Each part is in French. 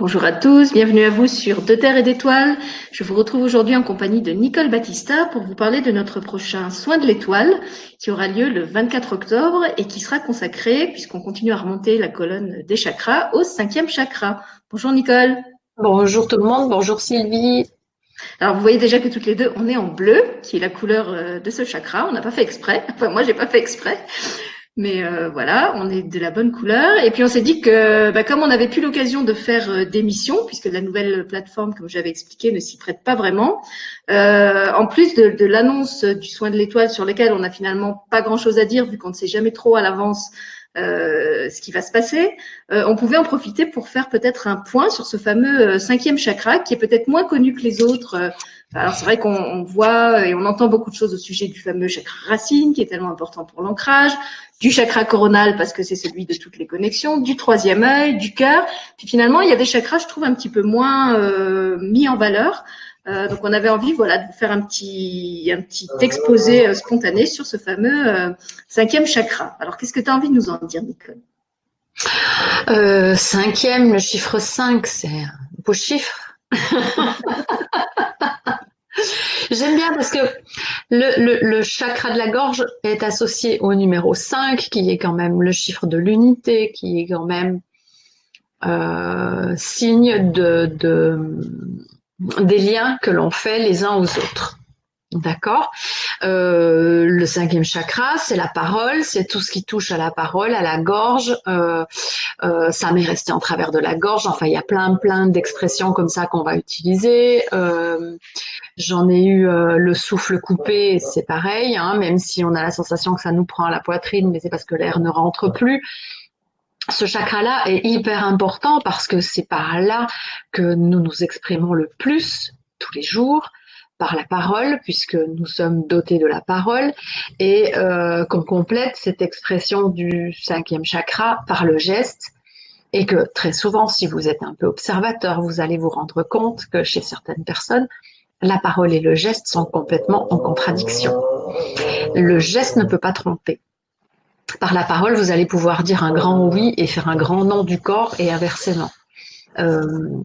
Bonjour à tous, bienvenue à vous sur De Terre et d'Étoiles. Je vous retrouve aujourd'hui en compagnie de Nicole Battista pour vous parler de notre prochain soin de l'étoile qui aura lieu le 24 octobre et qui sera consacré, puisqu'on continue à remonter la colonne des chakras, au cinquième chakra. Bonjour Nicole. Bonjour tout le monde, bonjour Sylvie. Alors vous voyez déjà que toutes les deux, on est en bleu, qui est la couleur euh, de ce chakra. On n'a pas fait exprès. Enfin moi, j'ai pas fait exprès. Mais euh, voilà, on est de la bonne couleur. Et puis on s'est dit que bah, comme on n'avait plus l'occasion de faire euh, d'émissions, puisque la nouvelle plateforme, comme j'avais expliqué, ne s'y prête pas vraiment, euh, en plus de, l'annonce du soin de l'étoile sur lequel on n'a finalement pas grand-chose à dire, vu qu'on ne sait jamais trop à l'avance euh, ce qui va se passer, on pouvait en profiter pour faire peut-être un point sur ce fameux cinquième chakra qui est peut-être moins connu que les autres. Alors c'est vrai qu'on voit et on entend beaucoup de choses au sujet du fameux chakra racine qui est tellement important pour l'ancrage, du chakra coronal parce que c'est celui de toutes les connexions, du troisième œil, du cœur. Puis finalement il y a des chakras je trouve un petit peu moins mis en valeur. Euh, donc on avait envie voilà, de faire un petit, un petit exposé euh, spontané sur ce fameux euh, cinquième chakra. Alors qu'est-ce que tu as envie de nous en dire, Nicole? Cinquième, le chiffre 5, c'est un beau chiffre. J'aime bien parce que le, chakra de la gorge est associé au numéro 5, qui est quand même le chiffre de l'unité, qui est quand même euh, signe de, de, des liens que l'on fait les uns aux autres. D'accord? Euh, Le cinquième chakra, c'est la parole, c'est tout ce qui touche à la parole, à la gorge. Euh, ça m'est resté en travers de la gorge. Enfin, il y a plein, plein d'expressions comme ça qu'on va utiliser. J'en ai eu le souffle coupé, c'est pareil, hein, même si on a la sensation que ça nous prend à la poitrine, mais c'est parce que l'air ne rentre plus. Ce chakra-là est hyper important parce que c'est par là que nous nous exprimons le plus tous les jours par la parole, puisque nous sommes dotés de la parole, et euh, qu'on complète cette expression du cinquième chakra par le geste, et que très souvent, si vous êtes un peu observateur, vous allez vous rendre compte que chez certaines personnes, la parole et le geste sont complètement en contradiction. Le geste ne peut pas tromper par la parole, vous allez pouvoir dire un grand oui et faire un grand non du corps et inversement. Euh,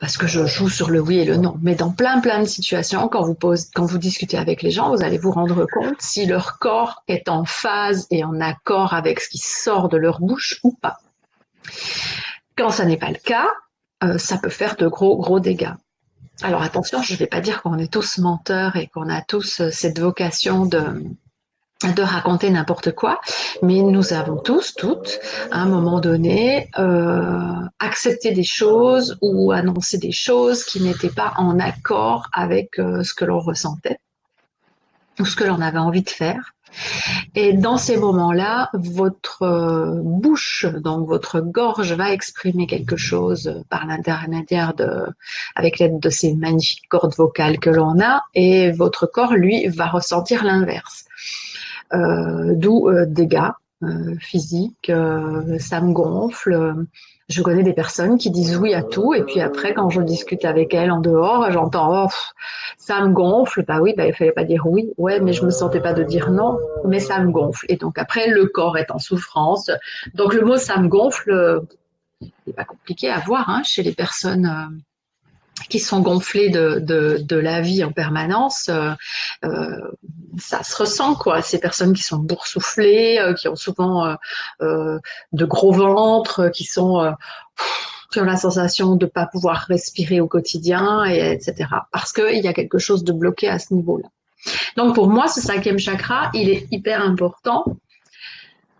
parce que je joue sur le oui et le non. Mais dans plein plein de situations, quand vous, quand vous discutez avec les gens, vous allez vous rendre compte si leur corps est en phase et en accord avec ce qui sort de leur bouche ou pas. Quand ça n'est pas le cas, euh, ça peut faire de gros gros dégâts. Alors attention, je ne vais pas dire qu'on est tous menteurs et qu'on a tous euh, cette vocation de, de raconter n'importe quoi, mais nous avons tous, toutes, à un moment donné, euh, accepté des choses ou annoncé des choses qui n'étaient pas en accord avec ce que l'on ressentait ou ce que l'on avait envie de faire. Et dans ces moments-là, votre euh, bouche, donc votre gorge, va exprimer quelque chose par l'intermédiaire de, avec l'aide de ces magnifiques cordes vocales que l'on a, et votre corps, lui, va ressentir l'inverse. Euh, d'où euh, dégâts physiques, ça me gonfle. Je connais des personnes qui disent oui à tout et puis après quand je discute avec elles en dehors, j'entends oh, ça me gonfle. Bah oui, bah, il fallait pas dire oui. Ouais, mais je me sentais pas de dire non, mais ça me gonfle. Et donc après le corps est en souffrance. Donc le mot ça me gonfle, c'est pas compliqué à voir hein, chez les personnes qui sont gonflés de, de, de, la vie en permanence, euh, euh, ça se ressent quoi. Ces personnes qui sont boursouflées, euh, qui ont souvent euh, euh, de gros ventres, qui sont qui ont la sensation de ne pas pouvoir respirer au quotidien, et, etc. Parce qu'il y a quelque chose de bloqué à ce niveau-là. Donc pour moi, ce cinquième chakra, il est hyper important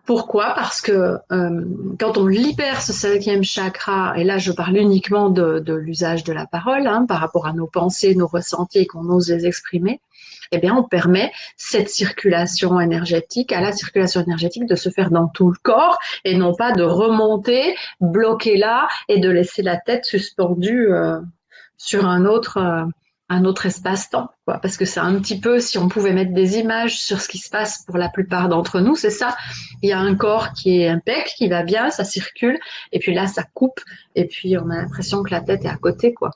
pourquoi? Parce que euh, quand on libère ce cinquième chakra, et là je parle uniquement de, l'usage de la parole, hein, par rapport à nos pensées, nos ressentis, qu'on ose les exprimer, eh bien on permet cette circulation énergétique, à la circulation énergétique de se faire dans tout le corps et non pas de remonter, bloquer là et de laisser la tête suspendue euh, sur un autre. Euh, un autre espace-temps, quoi. Parce que c'est un petit peu, si on pouvait mettre des images sur ce qui se passe pour la plupart d'entre nous, c'est ça. Il y a un corps qui est impec, qui va bien, ça circule, et puis là, ça coupe, et puis on a l'impression que la tête est à côté, quoi.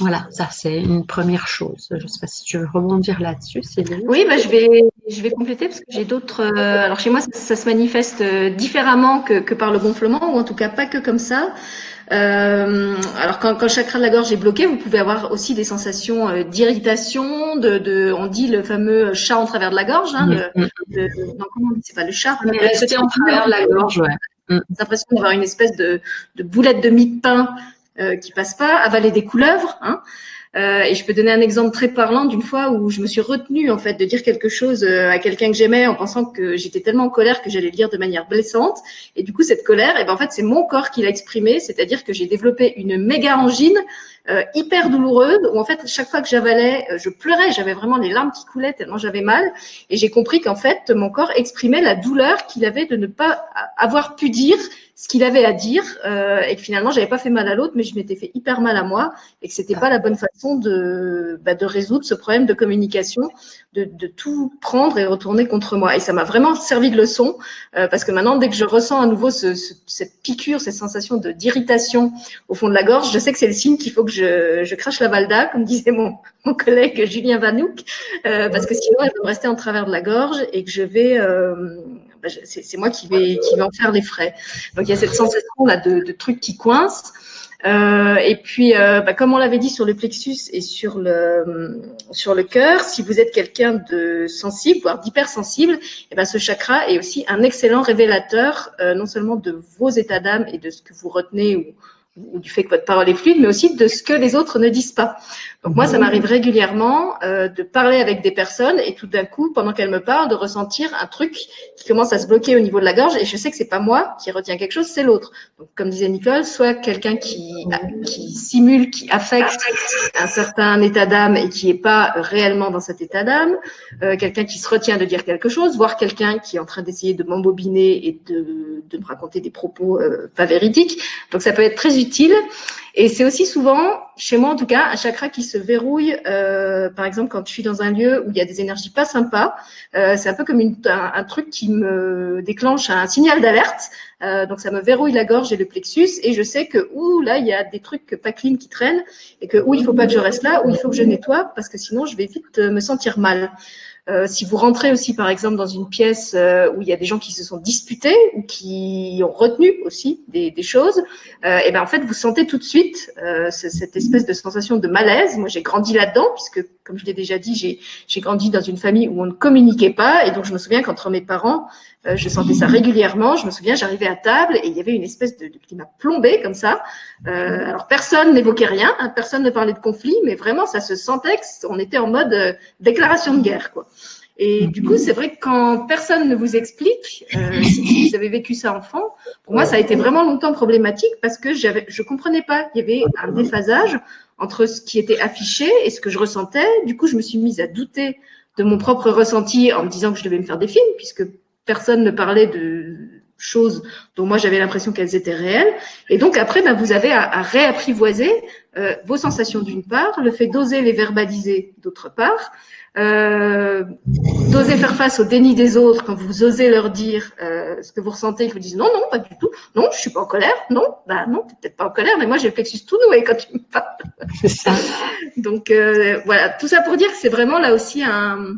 Voilà, ça c'est une première chose. Je ne sais pas si tu veux rebondir là-dessus, Oui, bah, je vais je vais compléter parce que j'ai d'autres. Euh, alors chez moi, ça, se manifeste euh, différemment que, que, par le gonflement, ou en tout cas pas que comme ça. Euh, alors quand, quand, le chakra de la gorge est bloqué, vous pouvez avoir aussi des sensations euh, d'irritation, de, de, on dit le fameux chat en travers de la gorge. Hein, le, non, comment on dit C'est pas le chat. Mais rester en travers de la gorge, ouais. L'impression d'avoir une espèce de, de boulette de mie de pain euh, qui passe pas, avaler des couleuvres. Hein. Euh, et je peux donner un exemple très parlant d'une fois où je me suis retenue en fait de dire quelque chose euh, à quelqu'un que j'aimais en pensant que j'étais tellement en colère que j'allais le dire de manière blessante. Et du coup, cette colère, et eh ben en fait, c'est mon corps qui l'a exprimé, c'est-à-dire que j'ai développé une méga angine euh, hyper douloureuse où en fait chaque fois que j'avalais, euh, je pleurais, j'avais vraiment les larmes qui coulaient tellement j'avais mal. Et j'ai compris qu'en fait, mon corps exprimait la douleur qu'il avait de ne pas avoir pu dire ce qu'il avait à dire euh, et que finalement j'avais pas fait mal à l'autre mais je m'étais fait hyper mal à moi et que c'était pas la bonne façon de bah, de résoudre ce problème de communication de, de, tout prendre et retourner contre moi. Et ça m'a vraiment servi de leçon euh, parce que maintenant dès que je ressens à nouveau ce, ce, cette piqûre cette sensation de d'irritation au fond de la gorge je sais que c'est le signe qu'il faut que je, je crache la valda comme disait mon, mon collègue Julien Vanouk euh, parce que sinon elle va me rester en travers de la gorge et que je vais euh, c'est moi qui vais, qui vais en faire les frais. Donc il y a cette sensation là de, de trucs qui coincent. Euh, et puis, euh, bah, comme on l'avait dit sur le plexus et sur le sur le cœur, si vous êtes quelqu'un de sensible, voire d'hypersensible, et eh ben ce chakra est aussi un excellent révélateur euh, non seulement de vos états d'âme et de ce que vous retenez ou, ou du fait que votre parole est fluide, mais aussi de ce que les autres ne disent pas. Donc moi, ça mhm. m'arrive régulièrement euh, de parler avec des personnes et tout d'un coup, pendant qu'elles me parlent, de ressentir un truc qui commence à se bloquer au niveau de la gorge et je sais que c'est pas moi qui retiens quelque chose, c'est l'autre. Donc comme disait Nicole, soit quelqu'un qui, qui simule, qui affecte un certain état d'âme et qui est pas réellement dans cet état d'âme, euh, quelqu'un qui se retient de dire quelque chose, voire quelqu'un qui est en train d'essayer de m'embobiner et de, de me raconter des propos euh, pas véridiques. Donc ça peut être très utile. Et c'est aussi souvent, chez moi en tout cas, un chakra qui se verrouille. Euh, par exemple, quand je suis dans un lieu où il y a des énergies pas sympas, euh, c'est un peu comme un, truc qui me déclenche un signal d'alerte. Euh, donc ça me verrouille la gorge et le plexus, et je sais que ouh là il y a des trucs pas clean qui traînent, et que où il faut pas que je reste là, où il faut que je nettoie, parce que sinon je vais vite me sentir mal. Euh, si vous rentrez aussi, par exemple, dans une pièce euh, où il y a des gens qui se sont disputés ou qui ont retenu aussi des, des choses, euh, et ben en fait, vous sentez tout de suite euh, cette espèce de sensation de malaise. Moi, j'ai grandi là-dedans puisque, comme je l'ai déjà dit, j'ai grandi dans une famille où on ne communiquait pas, et donc je me souviens qu'entre mes parents, euh, je sentais ça régulièrement. Je me souviens, j'arrivais à table et il y avait une espèce de, de climat plombé comme ça. Alors personne n'évoquait rien, hein, personne ne parlait de conflit, mais vraiment ça se sentait qu'on était en mode déclaration de guerre, quoi. Et du coup, c'est vrai que quand personne ne vous explique, euh, si vous avez vécu ça enfant, pour moi, ça a été vraiment longtemps problématique parce que j'avais, je comprenais pas. Il y avait un déphasage entre ce qui était affiché et ce que je ressentais. Du coup, je me suis mise à douter de mon propre ressenti en me disant que je devais me faire des films puisque personne ne parlait de choses dont moi j'avais l'impression qu'elles étaient réelles. Et donc après, ben, vous avez à, réapprivoiser euh, vos sensations d'une part, le fait d'oser les verbaliser d'autre part, euh, d'oser faire face au déni des autres quand vous osez leur dire euh, ce que vous ressentez, ils vous disent non, non, pas du tout, non, je suis pas en colère, non, bah non, t'es peut-être pas en colère, mais moi j'ai le plexus tout noué quand tu me parles. C'est ça. donc euh, voilà, tout ça pour dire que c'est vraiment là aussi un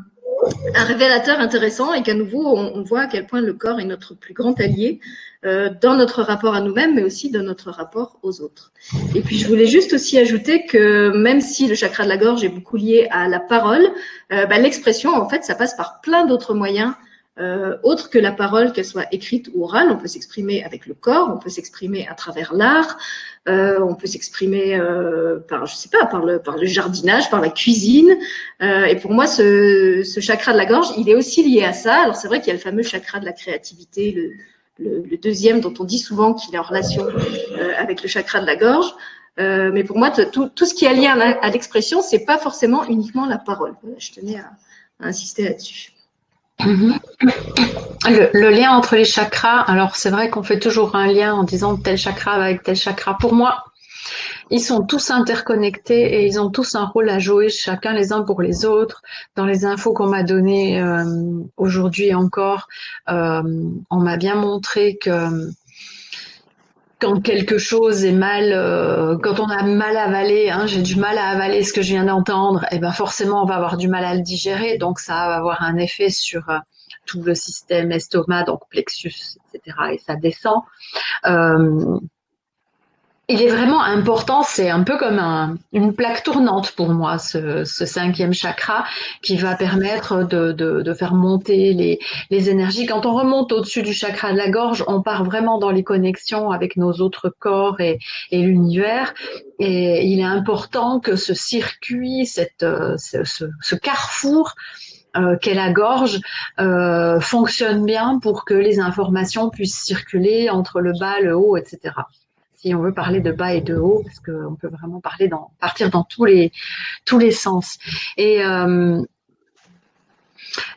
un révélateur intéressant et qu'à nouveau, on, voit à quel point le corps est notre plus grand allié euh, dans notre rapport à nous-mêmes, mais aussi dans notre rapport aux autres. Et puis, je voulais juste aussi ajouter que même si le chakra de la gorge est beaucoup lié à la parole, euh, bah, l'expression, en fait, ça passe par plein d'autres moyens euh, autre que la parole, qu'elle soit écrite ou orale. On peut s'exprimer avec le corps, on peut s'exprimer à travers l'art, euh, on peut s'exprimer euh, par, je sais pas, par le, par le jardinage, par la cuisine. Euh, et pour moi, ce, ce, chakra de la gorge, il est aussi lié à ça. Alors c'est vrai qu'il y a le fameux chakra de la créativité, le, le, le deuxième dont on dit souvent qu'il est en relation euh, avec le chakra de la gorge. Euh, mais pour moi, tout, ce qui est lié à l'expression, c'est pas forcément uniquement la parole. Je tenais à insister là-dessus. Mhm. Le, lien entre les chakras, alors c'est vrai qu'on fait toujours un lien en disant tel chakra avec tel chakra. Pour moi, ils sont tous interconnectés et ils ont tous un rôle à jouer chacun les uns pour les autres. Dans les infos qu'on m'a données euh, aujourd'hui encore, euh, on m'a bien montré que quand quelque chose est mal, euh, quand on a mal avalé, hein, j'ai du mal à avaler ce que je viens d'entendre, et eh ben forcément on va avoir du mal à le digérer, donc ça va avoir un effet sur euh, tout le système estomac, donc plexus, etc. Et ça descend. Euh, il est vraiment important, c'est un peu comme une plaque tournante pour moi, ce, cinquième chakra qui va permettre de, faire monter les, énergies. Quand on remonte au-dessus du chakra de la gorge, on part vraiment dans les connexions avec nos autres corps et, l'univers. Et il est important que ce circuit, cette, ce, carrefour, euh, qu'est la gorge euh, fonctionne bien pour que les informations puissent circuler entre le bas, le haut, etc si on veut parler de bas et de haut, parce qu'on peut vraiment parler dans, partir dans tous les, tous les sens. Et, euh,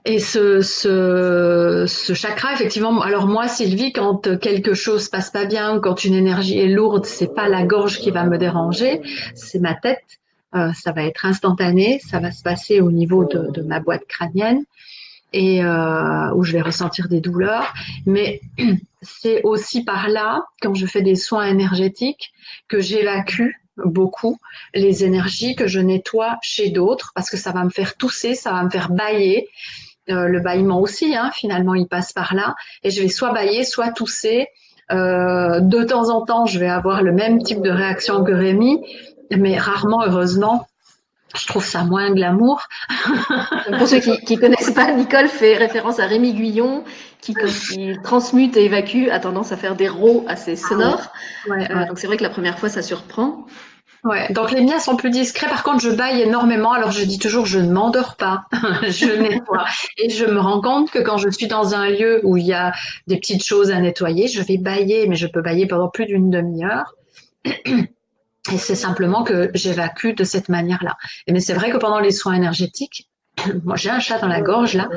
et ce, ce, chakra, effectivement, alors moi, Sylvie, quand quelque chose passe pas bien ou quand une énergie est lourde, c'est pas la gorge qui va me déranger, c'est ma tête. Euh, ça va être instantané, ça va se passer au niveau de ma boîte crânienne et euh, où je vais ressentir des douleurs. Mais c'est aussi par là, quand je fais des soins énergétiques, que j'évacue beaucoup les énergies que je nettoie chez d'autres parce que ça va me faire tousser, ça va me faire bailler. Euh, le bâillement aussi, hein, finalement, il passe par là. Et je vais soit bailler, soit tousser. Euh, de temps en temps, je vais avoir le même type de réaction que Rémi, mais rarement, heureusement, je trouve ça moins glamour. Pour ceux qui ne connaissent pas, Nicole fait référence à Rémi Guyon, qui, quand il transmute et évacue, a tendance à faire des rots assez sonores. Euh, donc c'est vrai que la première fois, ça surprend. Ouais, donc les miens sont plus discrets. Par contre, je baille énormément. Alors je dis toujours, je ne m'endors pas, je nettoie. Et je me rends compte que quand je suis dans un lieu où il y a des petites choses à nettoyer, je vais bailler, mais je peux bailler pendant plus d'une demi-heure. Et c'est simplement que j'évacue de cette manière-là. Mais c'est vrai que pendant les soins énergétiques, moi j'ai un chat dans la gorge là,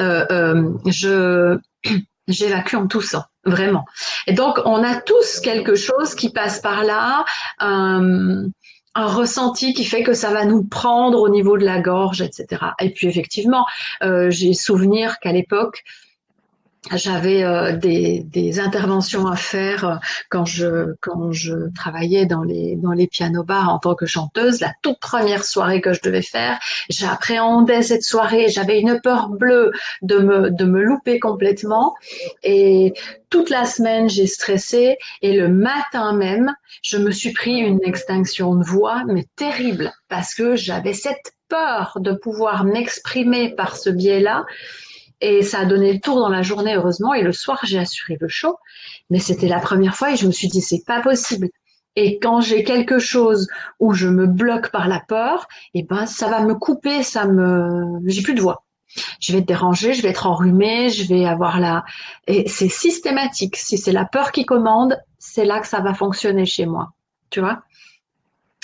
euh, euh, je j'évacue en toussant, vraiment. Et donc on a tous quelque chose qui passe par là. Euh, un ressenti qui fait que ça va nous prendre au niveau de la gorge, etc. Et puis effectivement, j'ai souvenir qu'à l'époque, j'avais euh, des, des, interventions à faire euh, quand je quand je travaillais dans les dans les pianos bars en tant que chanteuse. La toute première soirée que je devais faire, j'appréhendais cette soirée. J'avais une peur bleue de me de me louper complètement. Et toute la semaine, j'ai stressé. Et le matin même, je me suis pris une extinction de voix, mais terrible, parce que j'avais cette peur de pouvoir m'exprimer par ce biais-là et ça a donné le tour dans la journée, heureusement. Et le soir, j'ai assuré le show. Mais c'était la première fois et je me suis dit, c'est pas possible. Et quand j'ai quelque chose où je me bloque par la peur, eh ben, ça va me couper, ça me, j'ai plus de voix. Je vais être dérangée, je vais être enrhumée, je vais avoir la, et c'est systématique. Si c'est la peur qui commande, c'est là que ça va fonctionner chez moi. Tu vois?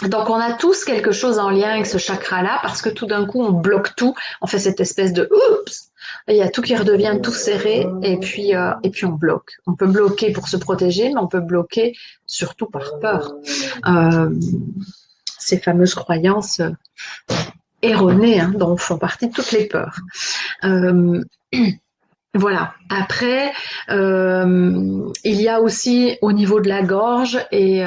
Donc on a tous quelque chose en lien avec ce chakra-là parce que tout d'un coup on bloque tout, on fait cette espèce de oups, il y a tout qui redevient tout serré et puis euh, et puis on bloque. On peut bloquer pour se protéger, mais on peut bloquer surtout par peur. Euh, ces fameuses croyances euh, erronées hein, dont font partie toutes les peurs. Voilà. Après, il y a aussi au niveau de la gorge et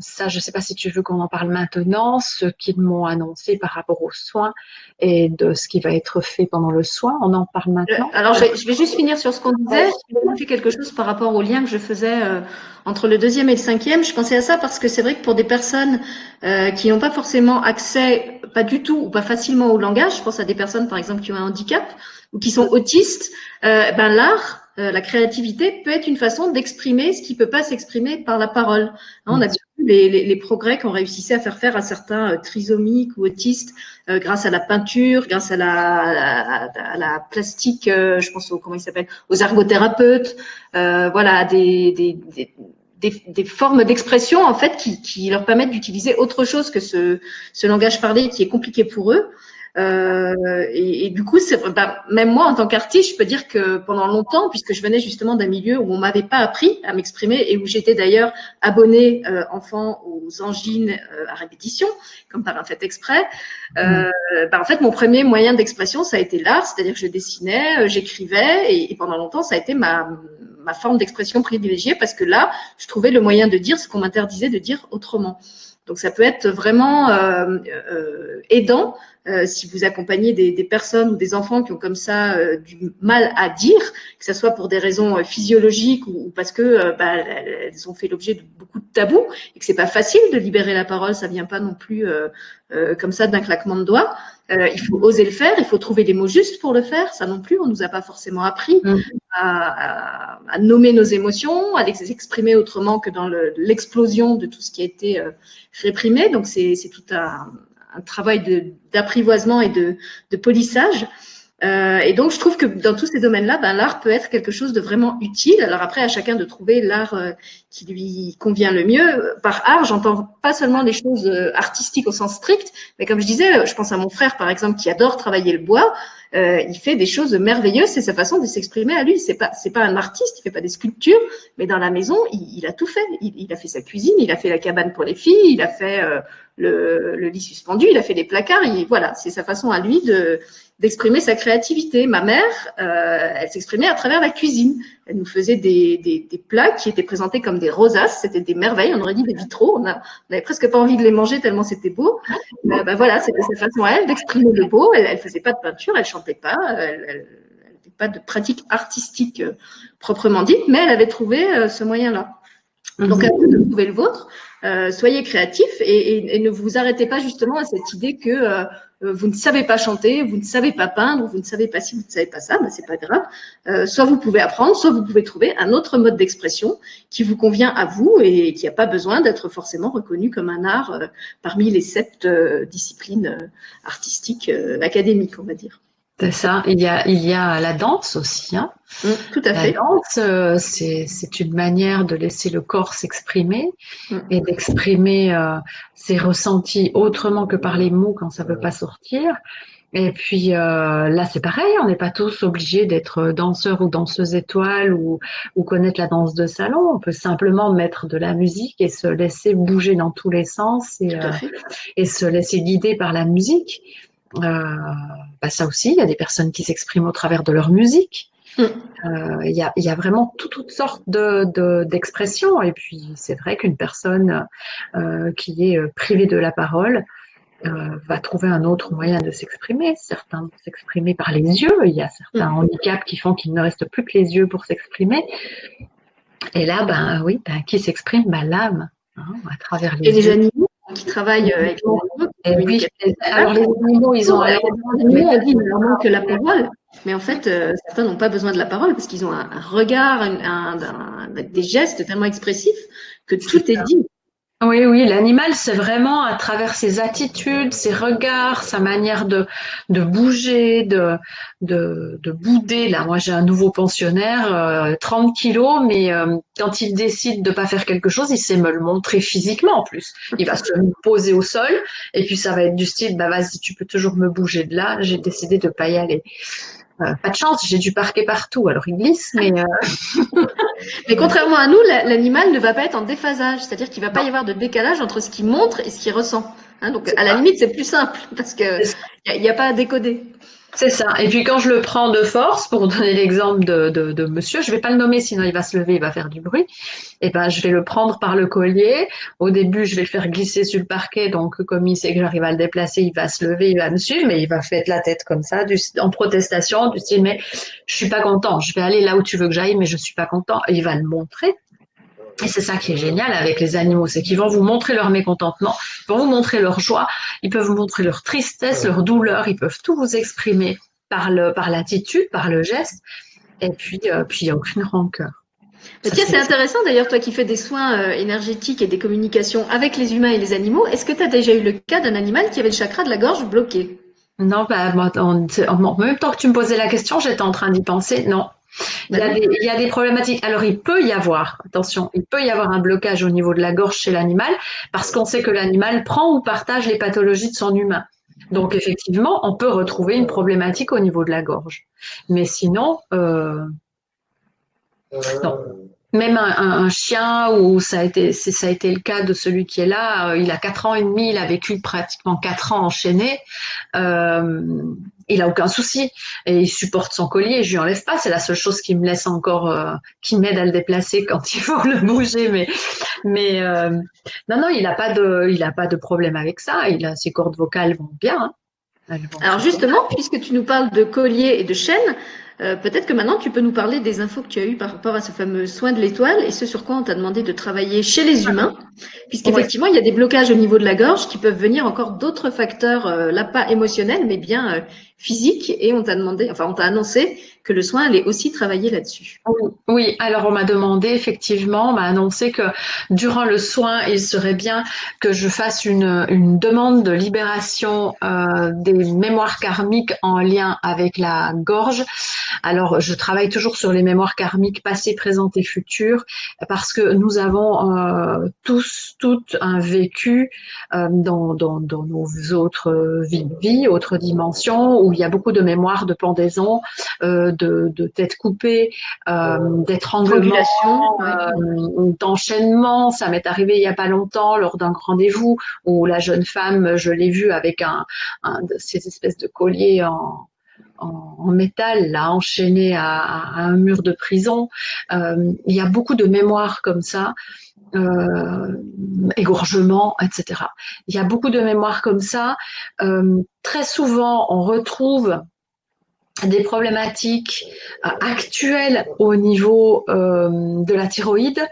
ça, je ne sais pas si tu veux qu'on en parle maintenant, ce qu'ils m'ont annoncé par rapport aux soins et de ce qui va être fait pendant le soin. On en parle maintenant. Euh, alors, je vais, juste finir sur ce qu'on disait. Je fait quelque chose par rapport au lien que je faisais euh, entre le deuxième et le cinquième. Je pensais à ça parce que c'est vrai que pour des personnes euh, qui n'ont pas forcément accès, pas du tout ou pas facilement au langage, je pense à des personnes, par exemple, qui ont un handicap ou qui sont autistes, ben l'art euh, la créativité peut être une façon d'exprimer ce qui peut pas s'exprimer par la parole. Hein, on a vu les, progrès qu'on réussissait à faire faire à certains euh, trisomiques ou autistes euh, grâce à la peinture, grâce à la, la plastique, je pense aux comment il s'appelle, aux ergothérapeutes, voilà, des, des, des, des, formes d'expression en fait qui, qui leur permettent d'utiliser autre chose que ce, ce langage parlé qui est compliqué pour eux. Euh, et, et, du coup, c'est, bah, même moi, en tant qu'artiste, je peux dire que pendant longtemps, puisque je venais justement d'un milieu où on m'avait pas appris à m'exprimer et où j'étais d'ailleurs abonnée euh, enfant aux angines euh, à répétition, comme par un fait exprès, euh, mmh. bah, en fait, mon premier moyen d'expression, ça a été l'art, c'est-à-dire que je dessinais, euh, j'écrivais, et, et, pendant longtemps, ça a été ma, ma forme d'expression privilégiée parce que là, je trouvais le moyen de dire ce qu'on m'interdisait de dire autrement. Donc ça peut être vraiment euh, euh, aidant euh, si vous accompagnez des, des, personnes ou des enfants qui ont comme ça euh, du mal à dire, que ce soit pour des raisons euh, physiologiques ou, ou parce que euh, bah, elles ont fait l'objet de beaucoup de tabous et que c'est pas facile de libérer la parole, ça vient pas non plus comme ça d'un claquement de doigts. il faut oser le faire, il faut trouver les mots justes pour le faire. Ça non plus, on nous a pas forcément appris mmh. à, à, à, nommer nos émotions, à les exprimer autrement que dans l'explosion de tout ce qui a été réprimé. Donc c'est tout un un travail d'apprivoisement et de, polissage. Euh, et donc, je trouve que dans tous ces domaines-là, ben, l'art peut être quelque chose de vraiment utile. Alors après, à chacun de trouver l'art euh, qui lui convient le mieux. Par art, j'entends pas seulement les choses euh, artistiques au sens strict, mais comme je disais, je pense à mon frère, par exemple, qui adore travailler le bois. Il fait des choses merveilleuses. C'est sa façon de s'exprimer à lui. C'est pas, c'est pas un artiste. Il fait pas des sculptures, mais dans la maison, il, a tout fait. Il, a fait sa cuisine, il a fait la cabane pour les filles, il a fait le, le, lit suspendu, il a fait les placards. Il, voilà, c'est sa façon à lui de d'exprimer sa créativité. Ma mère, euh, elle s'exprimait à travers la cuisine. Elle nous faisait des, des, des, plats qui étaient présentés comme des rosaces. C'était des merveilles. On aurait dit des vitraux. On, n'avait presque pas envie de les manger tellement c'était beau. Euh, ben voilà, c'était sa façon à elle d'exprimer le beau. Elle, elle faisait pas de peinture, elle chantait pas. Elle, elle, elle pas de pratique artistique euh, proprement dite, mais elle avait trouvé euh, ce moyen-là. Donc, à vous de trouver le vôtre. Euh, soyez créatifs et, et, et, ne vous arrêtez pas justement à cette idée que euh, vous ne savez pas chanter, vous ne savez pas peindre, vous ne savez pas si vous ne savez pas ça, ben c'est pas grave. Euh, soit vous pouvez apprendre, soit vous pouvez trouver un autre mode d'expression qui vous convient à vous et qui n'a pas besoin d'être forcément reconnu comme un art euh, parmi les sept euh, disciplines artistiques académiques, on va dire. C'est ça. Il y a, il y a la danse aussi. Hein. Mmh, tout à la fait. La danse, euh, c'est une manière de laisser le corps s'exprimer mmh. et d'exprimer euh, ses ressentis autrement que par les mots quand ça ne veut pas sortir. Et puis euh, là, c'est pareil, on n'est pas tous obligés d'être danseur ou danseuse étoile ou, ou connaître la danse de salon. On peut simplement mettre de la musique et se laisser bouger dans tous les sens et, euh, et se laisser guider par la musique. Euh, bah ça aussi, il y a des personnes qui s'expriment au travers de leur musique. Il mm. y, a, y, a, vraiment tout, toutes sortes d'expressions. De, de, et puis, c'est vrai qu'une personne euh, qui est privée de la parole euh, va trouver un autre moyen de s'exprimer. Certains s'exprimer par les yeux. Il y a certains mm. handicaps qui font qu'il ne reste plus que les yeux pour s'exprimer. Et là, ben oui, ben, qui s'exprime? Ben, L'âme, hein, à travers les et yeux. les animaux qui travaillent avec les animaux. oui, alors les animaux, ils ont. Dit, il leur manque la parole. Mais en fait, euh, certains n'ont pas besoin de la parole parce qu'ils ont un, regard, un, un, des gestes tellement expressifs que tout est dit. Oui, oui, l'animal, c'est vraiment à travers ses attitudes, ses regards, sa manière de, bouger, de, de, de bouder. Là, moi, j'ai un nouveau pensionnaire, euh, 30 kilos, mais euh, quand il décide de pas faire quelque chose, il sait me le montrer physiquement en plus. Il va se poser au sol, et puis ça va être du style, bah vas-y, tu peux toujours me bouger de là. J'ai décidé de pas y aller. Euh, pas de chance, j'ai du parquet partout, alors il glisse, mais. Euh... mais contrairement à nous, l'animal ne va pas être en déphasage, c'est-à-dire qu'il va pas y avoir de décalage entre ce qu'il montre et ce qu'il ressent. Hein, donc à la limite, c'est plus simple parce que il n'y a, a, pas à décoder. C'est ça. Et puis quand je le prends de force, pour donner l'exemple de, monsieur, je vais pas le nommer, sinon il va se lever, il va faire du bruit. Et ben je vais le prendre par le collier. Au début, je vais le faire glisser sur le parquet, donc comme il sait que j'arrive à le déplacer, il va se lever, il va me suivre, mais il va faire la tête comme ça, du, en protestation, du style mais je suis pas content. Je vais aller là où tu veux que j'aille, mais je suis pas content. Il va le montrer. Et c'est ça qui est génial avec les animaux, c'est qu'ils vont vous montrer leur mécontentement, ils vont vous montrer leur joie, ils peuvent vous montrer leur tristesse, leur douleur, ils peuvent tout vous exprimer par le par l'attitude, par le geste, et puis euh, puis il n'y a aucune rancœur. Tiens, c'est intéressant d'ailleurs, toi qui fais des soins euh, énergétiques et des communications avec les humains et les animaux, est-ce que tu as déjà eu le cas d'un animal qui avait le chakra de la gorge bloqué? Non, bah, en, en, même temps que tu me posais la question, j'étais en train d'y penser. Non, il y, a des, il y, a des, problématiques. Alors, il peut y avoir, attention, il peut y avoir un blocage au niveau de la gorge chez l'animal parce qu'on sait que l'animal prend ou partage les pathologies de son humain. Donc effectivement, on peut retrouver une problématique au niveau de la gorge. Mais sinon, euh, non. Même un, chien où ça a été, ça a été le cas de celui qui est là, euh, il a quatre ans et demi, il a vécu pratiquement quatre ans enchaîné. Euh, il a aucun souci et il supporte son collier. Je lui enlève pas. C'est la seule chose qui me laisse encore, euh, qui m'aide à le déplacer quand il faut le bouger. Mais, mais euh, non, non, il n'a pas de, il a pas de problème avec ça. Il a ses cordes vocales vont bien. Hein. Alors justement, puisque tu nous parles de collier et de chaîne, euh, peut-être que maintenant tu peux nous parler des infos que tu as eues par rapport à ce fameux soin de l'étoile et ce sur quoi on t'a demandé de travailler chez les humains, puisqu'effectivement il y a des blocages au niveau de la gorge qui peuvent venir encore d'autres facteurs, euh, là pas émotionnels, mais bien euh, physiques, et on t'a demandé, enfin on t'a annoncé que le soin allait aussi travailler là-dessus. Oui, alors on m'a demandé effectivement, on m'a annoncé que durant le soin, il serait bien que je fasse une, une demande de libération euh, des mémoires karmiques en lien avec la gorge. Alors je travaille toujours sur les mémoires karmiques passées, présentes et futures parce que nous avons euh, tous, toutes un vécu euh, dans, dans, dans, nos autres vies, vie, autres dimensions où il y a beaucoup de mémoires de pendaison. De, de tête coupée, euh, d'étranglement, euh, d'enchaînement. Ça m'est arrivé il y a pas longtemps lors d'un rendez-vous où la jeune femme, je l'ai vue avec un, de ces espèces de colliers en, en, métal, là, enchaîné à, un mur de prison. Euh, il y a beaucoup de mémoires comme ça. Euh, égorgement, etc. Il y a beaucoup de mémoires comme ça. Euh, très souvent, on retrouve des problématiques euh, actuelles au niveau euh, de la thyroïde.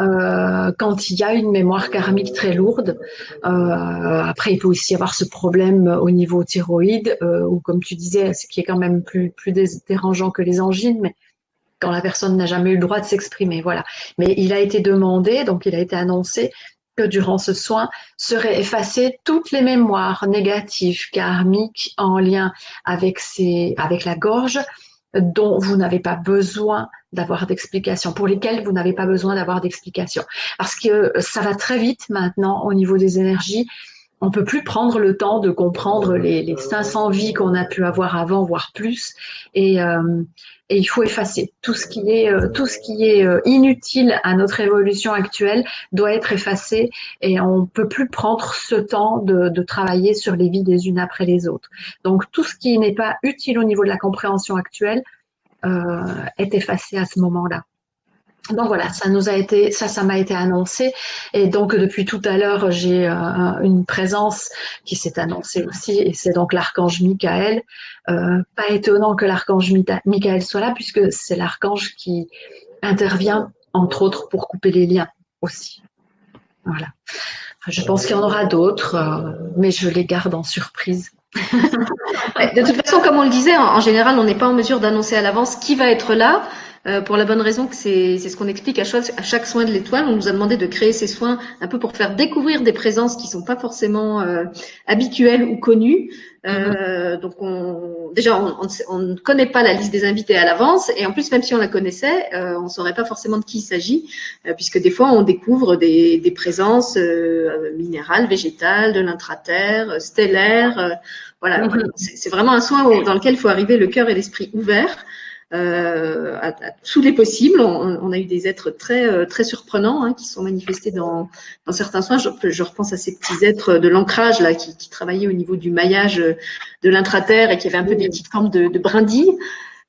Euh, quand il y a une mémoire karmique très lourde. après, il peut aussi y avoir ce problème au niveau thyroïde, ou comme tu disais, ce qui est quand même plus, plus dérangeant que les angines, mais quand la personne n'a jamais eu le droit de s'exprimer. Voilà. Mais il a été demandé, donc il a été annoncé que durant ce soin seraient effacées toutes les mémoires négatives karmiques en lien avec, ces, avec la gorge dont vous n'avez pas besoin d'avoir d'explications, pour lesquelles vous n'avez pas besoin d'avoir d'explications. Parce que ça va très vite maintenant au niveau des énergies on peut plus prendre le temps de comprendre les, les 500 vies qu'on a pu avoir avant, voire plus, et, euh, et, il faut effacer tout ce qui est euh, tout ce qui est euh, inutile à notre évolution actuelle doit être effacé, et on peut plus prendre ce temps de, de travailler sur les vies des unes après les autres. Donc tout ce qui n'est pas utile au niveau de la compréhension actuelle est effacé à ce moment-là. Donc voilà, ça nous a été, ça, ça m'a été annoncé, et donc depuis tout à l'heure, j'ai euh, une présence qui s'est annoncée aussi, et c'est donc l'archange Michael. Euh, pas étonnant que l'archange Michael soit là, puisque c'est l'archange qui intervient entre autres pour couper les liens aussi. Voilà. Je pense qu'il y en aura d'autres, euh, mais je les garde en surprise. de toute façon, comme on le disait, en général, on n'est pas en mesure d'annoncer à l'avance qui va être là. Euh, pour la bonne raison que c'est ce qu'on explique à chaque, à chaque soin de l'étoile. On nous a demandé de créer ces soins un peu pour faire découvrir des présences qui sont pas forcément euh, habituelles ou connues. Euh, donc on, déjà on, on, ne connaît pas la liste des invités à l'avance et en plus même si on la connaissait, euh, on saurait pas forcément de qui il s'agit euh, puisque des fois on découvre des, des présences minérales, végétales, de l'intraterre, stellaires. voilà, mm-hmm. c'est vraiment un soin dans lequel il faut arriver le cœur et l'esprit ouverts euh, à, tous les possibles. On, a eu des êtres très euh, très surprenants hein, qui sont manifestés dans, certains soins. Je, je, repense à ces petits êtres de l'ancrage là qui, qui, travaillaient au niveau du maillage de l'intraterre et qui avaient un peu des petites formes de, de brindilles.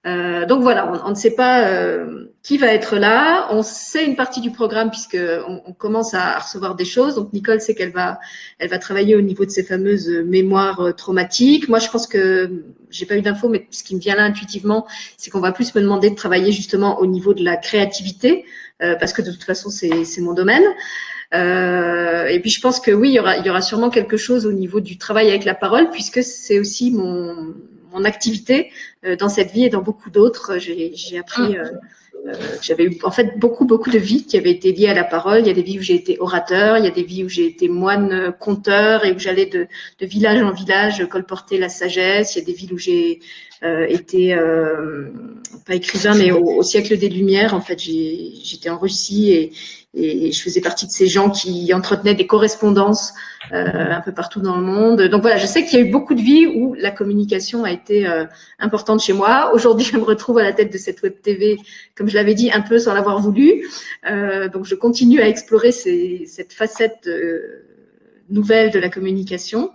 Euh, donc voilà, on, ne sait pas euh, qui va être là. On sait une partie du programme puisque on, commence à, recevoir des choses. Donc Nicole sait qu'elle va, elle va travailler au niveau de ces fameuses mémoires euh, traumatiques. Moi, je pense que j'ai pas eu d'infos, mais ce qui me vient là intuitivement, c'est qu'on va plus me demander de travailler justement au niveau de la créativité parce que de toute façon c'est mon domaine. Euh, et puis je pense que oui, il y, aura, il y aura sûrement quelque chose au niveau du travail avec la parole, puisque c'est aussi mon, mon activité euh, dans cette vie et dans beaucoup d'autres. J'ai appris. Euh, euh, j'avais eu en fait beaucoup beaucoup de vies qui avaient été liées à la parole. Il y a des vies où j'ai été orateur, il y a des vies où j'ai été moine conteur et où j'allais de, de, village en village colporter la sagesse. Il y a des villes où j'ai euh, été euh, pas écrivain mais au, au, siècle des Lumières. En fait, j'étais en Russie et, et, je faisais partie de ces gens qui entretenaient des correspondances un peu partout dans le monde. Donc voilà, je sais qu'il y a eu beaucoup de vies où la communication a été importante chez moi. Aujourd'hui, je me retrouve à la tête de cette web TV, comme je l'avais dit, un peu sans l'avoir voulu. donc je continue à explorer cette facette nouvelle de la communication.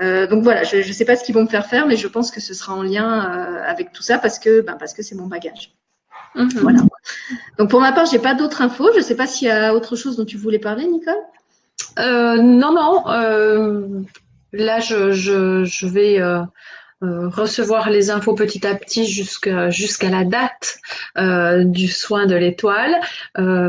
Euh, donc voilà, je ne sais pas ce qu'ils vont me faire faire, mais je pense que ce sera en lien euh, avec tout ça parce que ben, parce que c'est mon bagage. Mhm. Voilà. Donc pour ma part, j'ai pas d'autres infos. Je ne sais pas s'il y a autre chose dont tu voulais parler, Nicole? Euh, non, non. là, je, je, je vais euh, recevoir les infos petit à petit jusqu'à jusqu'à la date euh, du soin de l'étoile. Euh,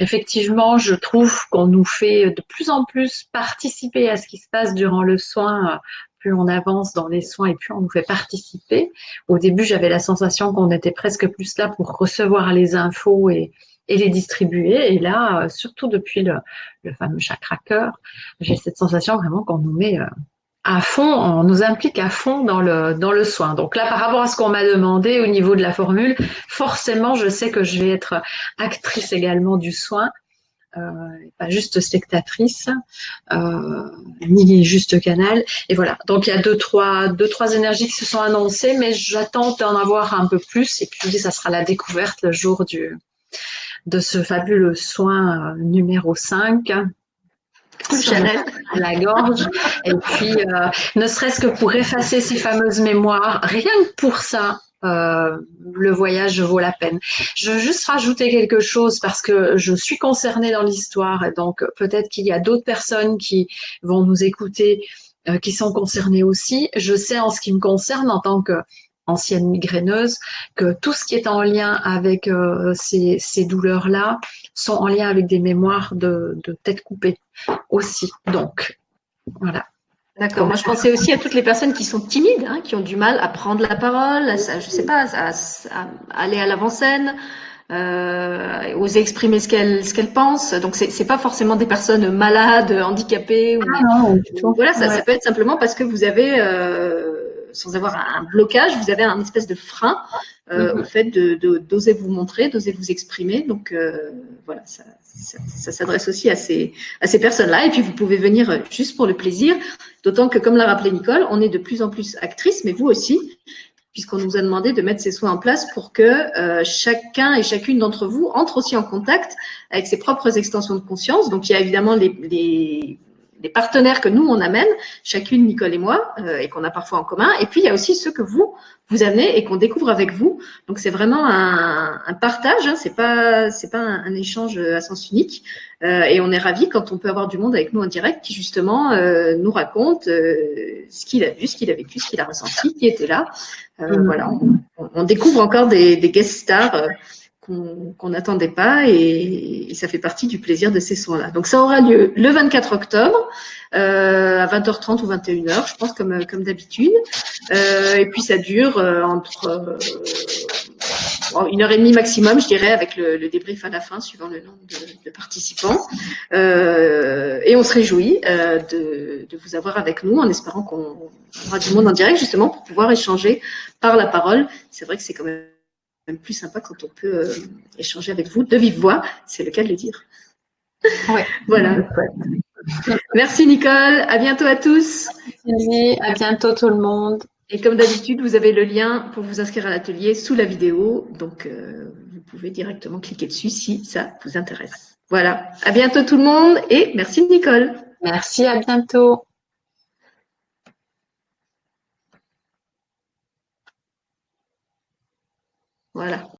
effectivement, je trouve qu'on nous fait de plus en plus participer à ce qui se passe durant le soin. Plus on avance dans les soins et plus on nous fait participer. Au début, j'avais la sensation qu'on était presque plus là pour recevoir les infos et, les distribuer. Et là, surtout depuis le, le fameux chakra cœur, j'ai cette sensation vraiment qu'on nous met à fond, on nous implique à fond dans le, dans le soin. Donc là, par rapport à ce qu'on m'a demandé au niveau de la formule, forcément, je sais que je vais être actrice également du soin, euh, pas juste spectatrice, euh, ni juste canal. Et voilà. Donc il y a deux trois, deux, trois énergies qui se sont annoncées, mais j'attends d'en avoir un peu plus. Et puis ça sera la découverte le jour du, de ce fabuleux soin euh, numéro 5 Chanel à la gorge. Et puis, euh, ne serait-ce que pour effacer ces fameuses mémoires, rien que pour ça, euh, le voyage vaut la peine. Je veux juste rajouter quelque chose parce que je suis concernée dans l'histoire donc peut-être qu'il y a d'autres personnes qui vont nous écouter euh, qui sont concernées aussi. Je sais en ce qui me concerne en tant que ancienne migraineuse, que tout ce qui est en lien avec euh, ces, douleurs-là sont en lien avec des mémoires de, tête coupée aussi. Donc, voilà. D'accord. Moi, je pensais aussi à toutes les personnes qui sont timides, hein, qui ont du mal à prendre la parole, à, je sais pas, à, aller à l'avant-scène, euh, oser exprimer ce qu'elles ce qu'elles pensent. Donc, c'est c'est pas forcément des personnes malades, handicapées. Ou, ah non, voilà, ça, ça peut être simplement parce que vous avez euh, sans avoir un blocage, vous avez un espèce de frein euh, mhm. au fait de d'oser vous montrer, d'oser vous exprimer. Donc euh, voilà, ça, ça, s'adresse aussi à ces à ces personnes-là. Et puis vous pouvez venir juste pour le plaisir. D'autant que, comme l'a rappelé Nicole, on est de plus en plus actrices, mais vous aussi, puisqu'on nous a demandé de mettre ces soins en place pour que euh, chacun et chacune d'entre vous entre aussi en contact avec ses propres extensions de conscience. Donc il y a évidemment les, les des partenaires que nous on amène, chacune Nicole et moi, euh, et qu'on a parfois en commun. Et puis il y a aussi ceux que vous vous amenez et qu'on découvre avec vous. Donc c'est vraiment un, un partage. Hein, c'est pas c'est pas un, échange à sens unique. Euh, et on est ravi quand on peut avoir du monde avec nous en direct qui justement euh, nous raconte ce qu'il a vu, ce qu'il a vécu, ce qu'il a ressenti, qui était là. Mmh. Voilà, on, on, découvre encore des, des guest stars qu'on n'attendait pas et, ça fait partie du plaisir de ces soins-là. Donc ça aura lieu le 24 octobre euh, à 20h30 ou 21h, je pense comme, comme d'habitude. Euh, et puis ça dure euh, entre une heure et demie maximum, je dirais, avec le, débrief à la fin, suivant le nombre de, participants. et on se réjouit de, de, vous avoir avec nous, en espérant qu'on aura du monde en direct, justement, pour pouvoir échanger par la parole. C'est vrai que c'est quand même plus sympa quand on peut euh, échanger avec vous de vive voix, c'est le cas de le dire. Ouais. voilà. Merci Nicole, à bientôt à tous. Merci, à bientôt tout le monde. Et comme d'habitude, vous avez le lien pour vous inscrire à l'atelier sous la vidéo, donc euh, vous pouvez directement cliquer dessus si ça vous intéresse. Voilà, à bientôt tout le monde et merci Nicole. Merci, à bientôt. Voilà.